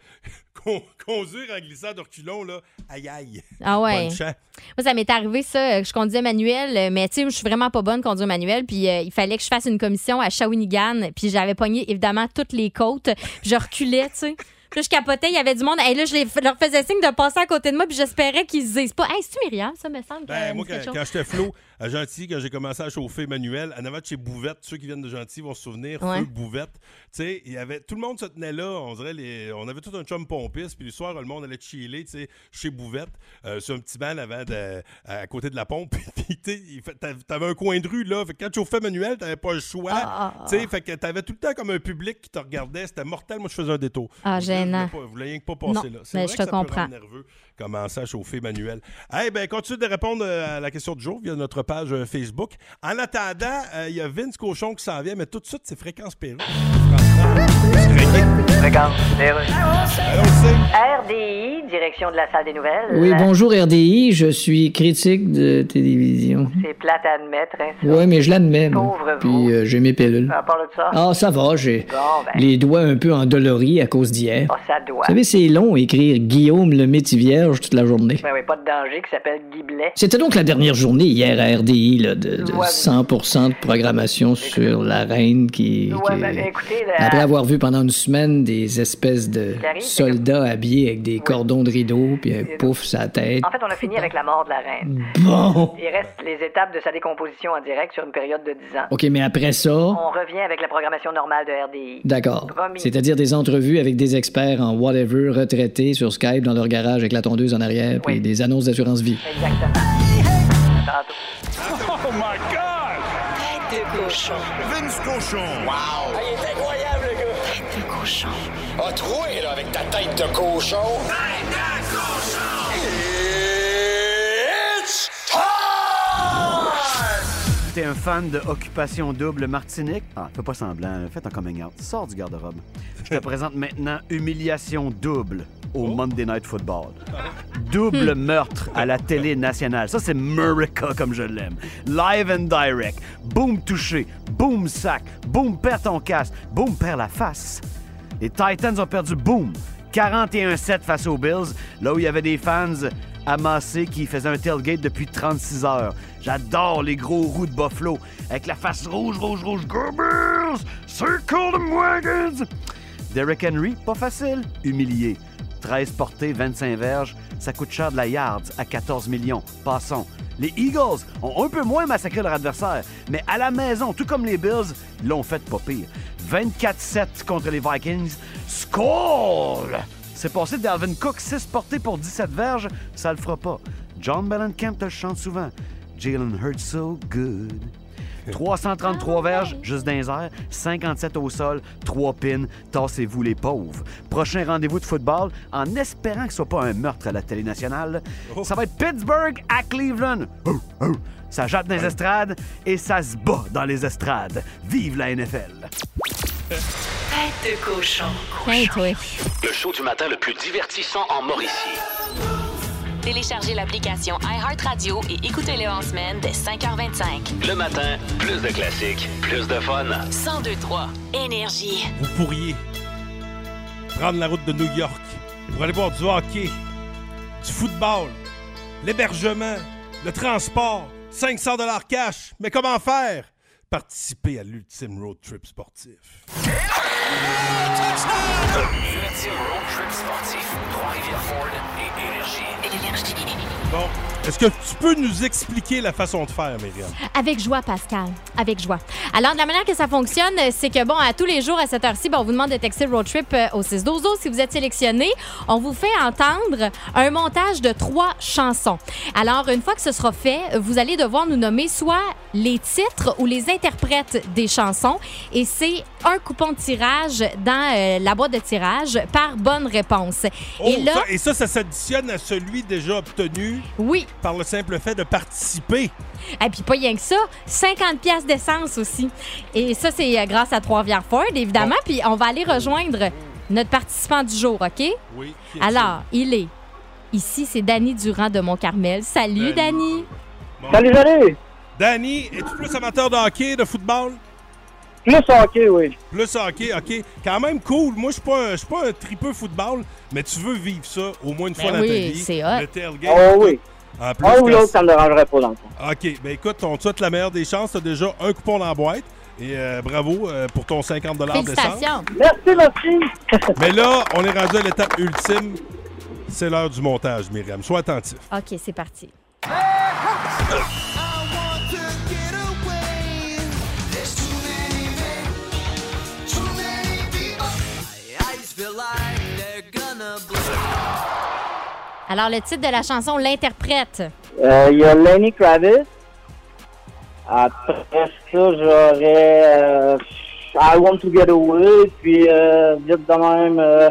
con- conduire en glissant de reculons, là, aïe aïe. Ah ouais. Moi, ça m'est arrivé, ça, que je conduisais manuel, euh, mais tu sais, je suis vraiment pas bonne conduire manuel, puis euh, il fallait que je fasse une commission à Shawinigan, puis j'avais pogné évidemment toutes les côtes, je reculais, tu sais. Puis là, je capotais, il y avait du monde. Et là, je leur faisais signe de passer à côté de moi, puis j'espérais qu'ils se disent pas, hey, c'est-tu Myriam, ça me semble? Ben, moi, quand, quand j'étais flot à Gentilly, quand j'ai commencé à chauffer manuel, en avant de chez Bouvette, ceux qui viennent de Gentilly vont se souvenir, Ouais. feu Bouvette. Tu sais, il y avait, tout le monde se tenait là. On dirait, les, on avait tout un chum pompiste, puis le soir, le monde allait chiller, tu sais, chez Bouvette, euh, sur un petit banc avant de, à côté de la pompe. Puis, tu t'avais un coin de rue, là. Fait que quand tu chauffais manuel, t'avais pas le choix. Ah, ah, Tu sais, fait que t'avais tout le temps comme un public qui te regardait. C'était mortel. Moi, je faisais un détour. Ah, gênant. Je voulais rien que pas passer Non, là. C'est vrai je que te ça comprends. nerveux commencer à chauffer manuel. Eh ben, continue de répondre euh, à la question du jour via notre page euh, Facebook. En attendant, euh, il y a Vince Cochon qui s'en vient, mais tout de suite, c'est Fréquence Péru. Fréquence. Allons-y. RDI, direction de la salle des nouvelles. Oui, bonjour RDI, je suis critique de télévision. C'est plate à admettre, hein. Oui, mais je l'admets. moi. Pauvre Puis euh, j'ai mes pilules. À part de ça? Ah, ça va, j'ai Bon, ben. les doigts un peu endoloris à cause d'hier. Oh, ça doit. Vous savez, c'est long écrire Guillaume le métier vierge toute la journée. Ben oui, pas de danger, qui s'appelle Guy Blais. C'était donc la dernière journée hier à RDI là, de, de Ouais. 100% de programmation sur la reine qui, Ouais, qui- ben, écoutez, là, après avoir vu pendant une semaine des espèces de arrive, soldats habillés avec des cordons de rideau puis un pouf sa tête. En fait, on a fini avec la mort de la reine. Bon. Il reste les étapes de sa décomposition en direct sur une période de 10 ans. OK, mais après ça, On revient avec la programmation normale de RDI. d'accord. C'est-à-dire des entrevues avec des experts en whatever retraités sur Skype dans leur garage avec la tondeuse en arrière puis des annonces d'assurance vie. Exactement. Oh my God! Tête de cochon. Vince Cochon. Wow! il est incroyable, le gars! Tête de cochon. A troué, là, avec ta tête de cochon. Tête T'es un fan de Occupation Double Martinique? Ah, fais pas semblant, fais ton coming out. Sors du garde-robe. Je te présente maintenant Humiliation Double au Monday Night Football. Double meurtre à la télé nationale. Ça, c'est Murica comme je l'aime. Live and direct. Boom touché. Boom sac. Boom perd ton casque. Boom perd la face. Les Titans ont perdu, boom, 41-7 face aux Bills, là où il y avait des fans amassés qui faisaient un tailgate depuis 36 heures. J'adore les gros roues de Buffalo avec la face rouge, rouge, rouge. Go Bills! Circle them wagons! Derrick Henry, pas facile, humilié. 13 portées, 25 verges, ça coûte cher de la yards à 14 millions. Passons. Les Eagles ont un peu moins massacré leur adversaire, mais à la maison, tout comme les Bills, l'ont fait pas pire. 24-7 contre les Vikings. Score! C'est passé d'Alvin Cook, 6 portées pour 17 verges, ça le fera pas. John Mellencamp te le chante souvent. Jalen Hurts so good. 333 verges, juste dans les airs, 57 au sol, 3 pins, tassez-vous les pauvres. Prochain rendez-vous de football, en espérant que ce soit pas un meurtre à la télé nationale, ça va être Pittsburgh à Cleveland. Oh, oh. Ça jatte dans les estrades et ça se bat dans les estrades. Vive la NFL! Tête de cochon. Le show du matin le plus divertissant en Mauricie. Téléchargez l'application iHeartRadio et écoutez-le en semaine dès 5h25. Le matin, plus de classiques, plus de fun. 1023 Énergie. Vous pourriez prendre la route de New York pour aller voir du hockey, du football, l'hébergement, le transport, 500 dollars cash. Mais comment faire? Participer à l'ultime road trip sportif. Ultime road trip sportif. Trois-Rivières Ford et Énergie. Bon, est-ce que tu peux nous expliquer la façon de faire, Myriam? Avec joie, Pascal. Avec joie. Alors, de la manière que ça fonctionne, c'est que, bon, à tous les jours, à cette heure-ci, on vous demande de texter road trip euh, au 6 12 Si vous êtes sélectionné, on vous fait entendre un montage de trois chansons. Alors, une fois que ce sera fait, vous allez devoir nous nommer soit les titres ou les interprètes des chansons. Et c'est un coupon de tirage dans euh, la boîte de tirage par bonne réponse. Oh, et là, ça- et ça, ça s'additionne à celui déjà obtenu? Oui. Par le simple fait de participer. Et puis pas rien que ça, 50 pièces d'essence aussi. Et ça, c'est euh, grâce à Trois-Rivières Ford, évidemment. Puis on va aller rejoindre notre participant du jour, OK? Oui. Alors, il est... Ici, c'est Danny Durand de Mont-Carmel. Salut, Danny. Salut, salut! Danny, es-tu plus amateur de hockey, de football? Plus hockey, oui. Plus hockey, OK. Quand même cool. Moi, je suis pas, un- je suis pas un tripeux football, mais tu veux vivre ça au moins une Ben fois dans oui, ta vie. c'est hot. Le tailgate. Oh oui. En plus, Un ou l'autre, ça me dérangerait pas dans le fond. OK. Ben écoute, on te souhaite la meilleure des chances. Tu as déjà un coupon dans la boîte. Et euh, bravo euh, pour ton 50 d'essence. Félicitations. Merci, merci. Mais là, on est rendu à l'étape ultime. C'est l'heure du montage, Myriam. Sois attentif. OK, c'est parti. Alors, le titre de la chanson, l'interprète. Euh, Il y a Lenny Kravitz. Après ça, j'aurais euh, I Want to Get Away. Puis, euh, vite de même, euh,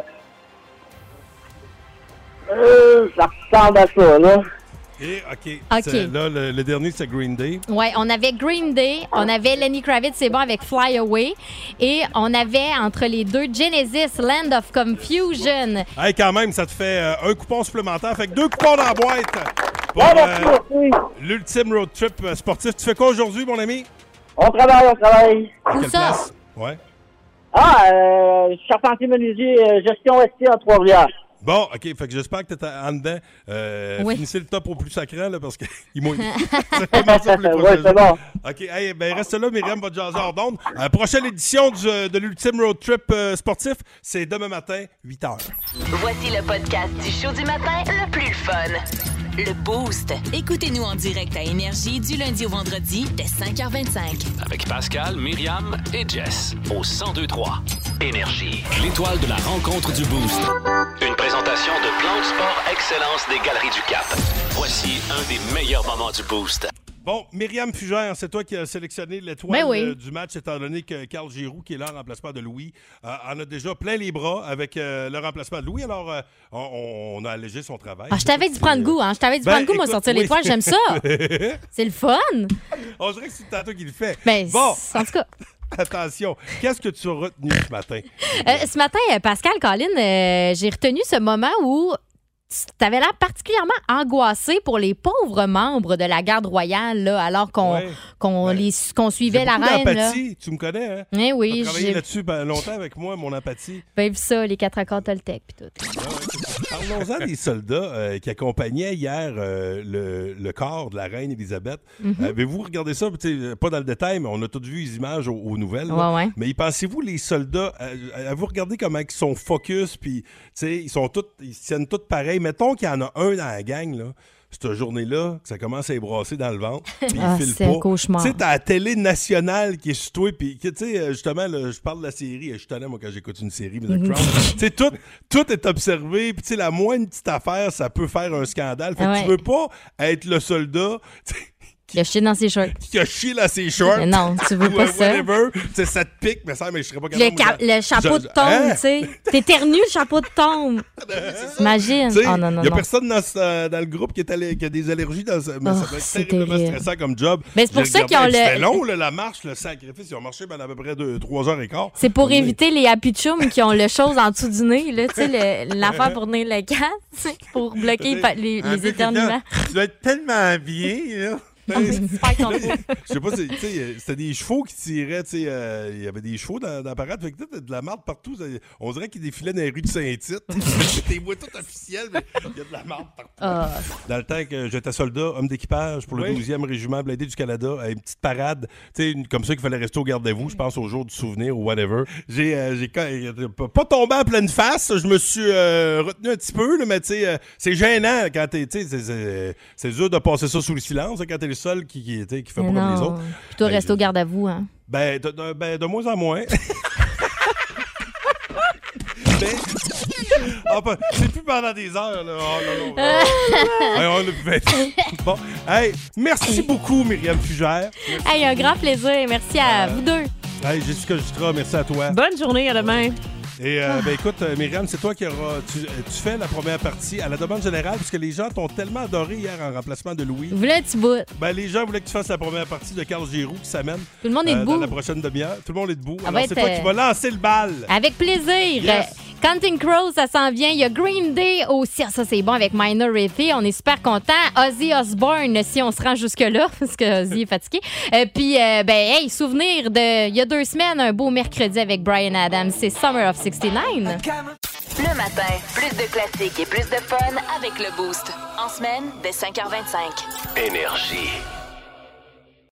euh, ça ressemble à ça, là. Et OK. Là, le, le dernier, c'est Green Day. Ouais, on avait Green Day, on avait Lenny Kravitz, c'est bon, avec Fly Away. Et on avait entre les deux Genesis, Land of Confusion. Hey, quand même, ça te fait euh, un coupon supplémentaire. Fait que deux coupons dans la boîte pour merci, euh, l'ultime road trip euh, sportif. Tu fais quoi aujourd'hui, mon ami? On travaille, on travaille. Quelle place? Ouais. Ah, euh, charpentier menuisier, euh, gestion ST en Trois-Rivières. Bon, OK. Fait que j'espère que t'es en dedans. Euh, Oui. Finissez le top au plus sacré, là, parce qu'il mouille. Ça commence à plus Ouais, c'est bon. OK. Hey, ben, reste là, Myriam jaser hors d'onde. Euh, prochaine édition du, euh, de l'ultime road trip euh, sportif, c'est demain matin, 8 h. Voici le podcast du show du matin le plus fun. Le Boost. Écoutez-nous en direct à Énergie du lundi au vendredi dès 5h25. Avec Pascal, Myriam et Jess au 1023 Énergie. L'étoile de la rencontre du Boost. Une présentation de Plan de Sport Excellence des Galeries du Cap. Voici un des meilleurs moments du Boost. Bon, Myriam Fugère, c'est toi qui as sélectionné l'étoile Ben oui. euh, du match, étant donné que Carl Giroux, qui est là en remplacement de Louis, euh, en a déjà plein les bras avec euh, le remplacement de Louis. Alors, euh, on, on a allégé son travail. Ah, je t'avais dit prendre goût, hein? Je t'avais dit Ben, prendre goût, moi, sortir oui. l'étoile, j'aime ça. C'est le fun. on dirait que c'est tantôt qui le fait. Ben, bon, en tout cas. attention, qu'est-ce que tu as retenu ce matin? Euh, ce matin, Pascal, Colin, euh, j'ai retenu ce moment où tu avais l'air particulièrement angoissé pour les pauvres membres de la garde royale, là, alors qu'on Ouais. qu'on les- qu'on suivait J'ai la reine. là. d'empathie, tu me connais, hein? Eh oui, T'as travaillé j'ai là-dessus ben, longtemps avec moi, mon empathie. bien vu ça, les quatre accords Toltec puis tout. Parlons-en des soldats euh, qui accompagnaient hier euh, le, le corps de la reine Élisabeth. Mhm. Avez-vous regardé ça? Pas dans le détail, mais on a tous vu les images aux, aux nouvelles. Ouais, ouais. Mais pensez-vous, les soldats, euh, avez-vous regardé comment ils sont focus, puis ils sont tous, ils se tiennent tous pareils? Mettons qu'il y en a un dans la gang, là. Cette journée-là, ça commence à ébrasser dans le ventre, puis Ah, il file c'est pas. un cauchemar. Tu sais, t'as la télé nationale qui est sur toi, puis tu sais, justement, là, je parle de la série, je suis moi, quand j'écoute une série, mais. Crown. tu sais, tout, tout est observé, puis tu sais, la moindre petite affaire, ça peut faire un scandale. Fait que Ouais. tu veux pas être le soldat, tu Il a chié dans ses shorts. qui a chié dans ses shorts. Mais non, tu veux pas ça. Whatever. Tu sais, ça te pique, mais ça, mais je serais pas Le, capable. ca- moi, le chapeau je- de tombe, Hein? tu sais. T'éternues le chapeau de tombe. Imagine. Tu sais, Oh non, non, y a non. personne dans, le groupe qui, est allé- qui a des allergies. Dans ce, mais Oh, ça doit être c'est terriblement terrible. stressant comme job. Mais c'est pour ça qu'ils ont le- C'était long, là, la marche, le sacrifice. Ils ont marché pendant à peu près 3 heures et quart. C'est pour éviter les happy chums qui ont le chose en dessous du nez, là, tu sais, le- l'affaire pour tenir le casque, pour bloquer les, les éternuements. Tu dois être tellement bien, là. Pas. Je sais pas, sais, c'était des chevaux qui tiraient, tu sais, euh, il y avait des chevaux dans, dans la parade, fait que t'as de la marde partout. ça- on dirait qu'ils défilaient dans les rues de Saint-Tite. T'es voix tout officielles, mais il y a de la marde partout. Ah. Dans le temps que j'étais soldat, homme d'équipage pour le Oui. 12e régiment blindé du Canada, à une petite parade, tu sais, une- comme ça qu'il fallait rester au garde-à-vous, je pense au jour du souvenir ou whatever. J'ai euh, euh, pas- tombé en pleine face, je me suis euh, retenu un petit peu, là, mais tu sais, euh, c'est gênant quand t'es, tu sais, c'est- dur de passer ça sous le silence hein, quand t'es seul qui, qui, qui fait Mais pas comme les non. autres. Plutôt Ben, rester au garde à vous, hein. Ben, de, de- ben, de moins en moins. Mais- Ah, c'est plus pendant des heures, là. Oh, non, non. Hey, on a plus fait. Bon. Hey, merci beaucoup, Myriam Fugère. Hey, un grand plaisir. Merci à vous deux. Hey, Jessica Justra, merci à toi. Bonne journée, à demain. Et euh, ben écoute, euh, Myriam, c'est toi qui aura. Tu, euh, tu fais la première partie à la demande générale, puisque les gens t'ont tellement adoré hier en remplacement de Louis. Bout? Ben, les gens voulaient que tu fasses la première partie de Carl Giroux qui s'amène. Tout le monde est euh, debout. Dans la prochaine demi-heure. Tout le monde est debout. Ça Alors, va c'est toi qui vas lancer le bal. Avec plaisir. Yes. Counting Crows, ça s'en vient. Il y a Green Day aussi. Ah, ça, c'est bon avec Minority. On est super contents. Ozzy Osbourne, si on se rend jusque-là, parce que Ozzy est fatigué. Euh, Puis, euh, ben, hey, souvenir de il y a deux semaines, un beau mercredi avec Brian Adams. C'est Summer of 69. Le matin, plus de classiques et plus de fun avec le Boost. En semaine, dès 5h25. Énergie.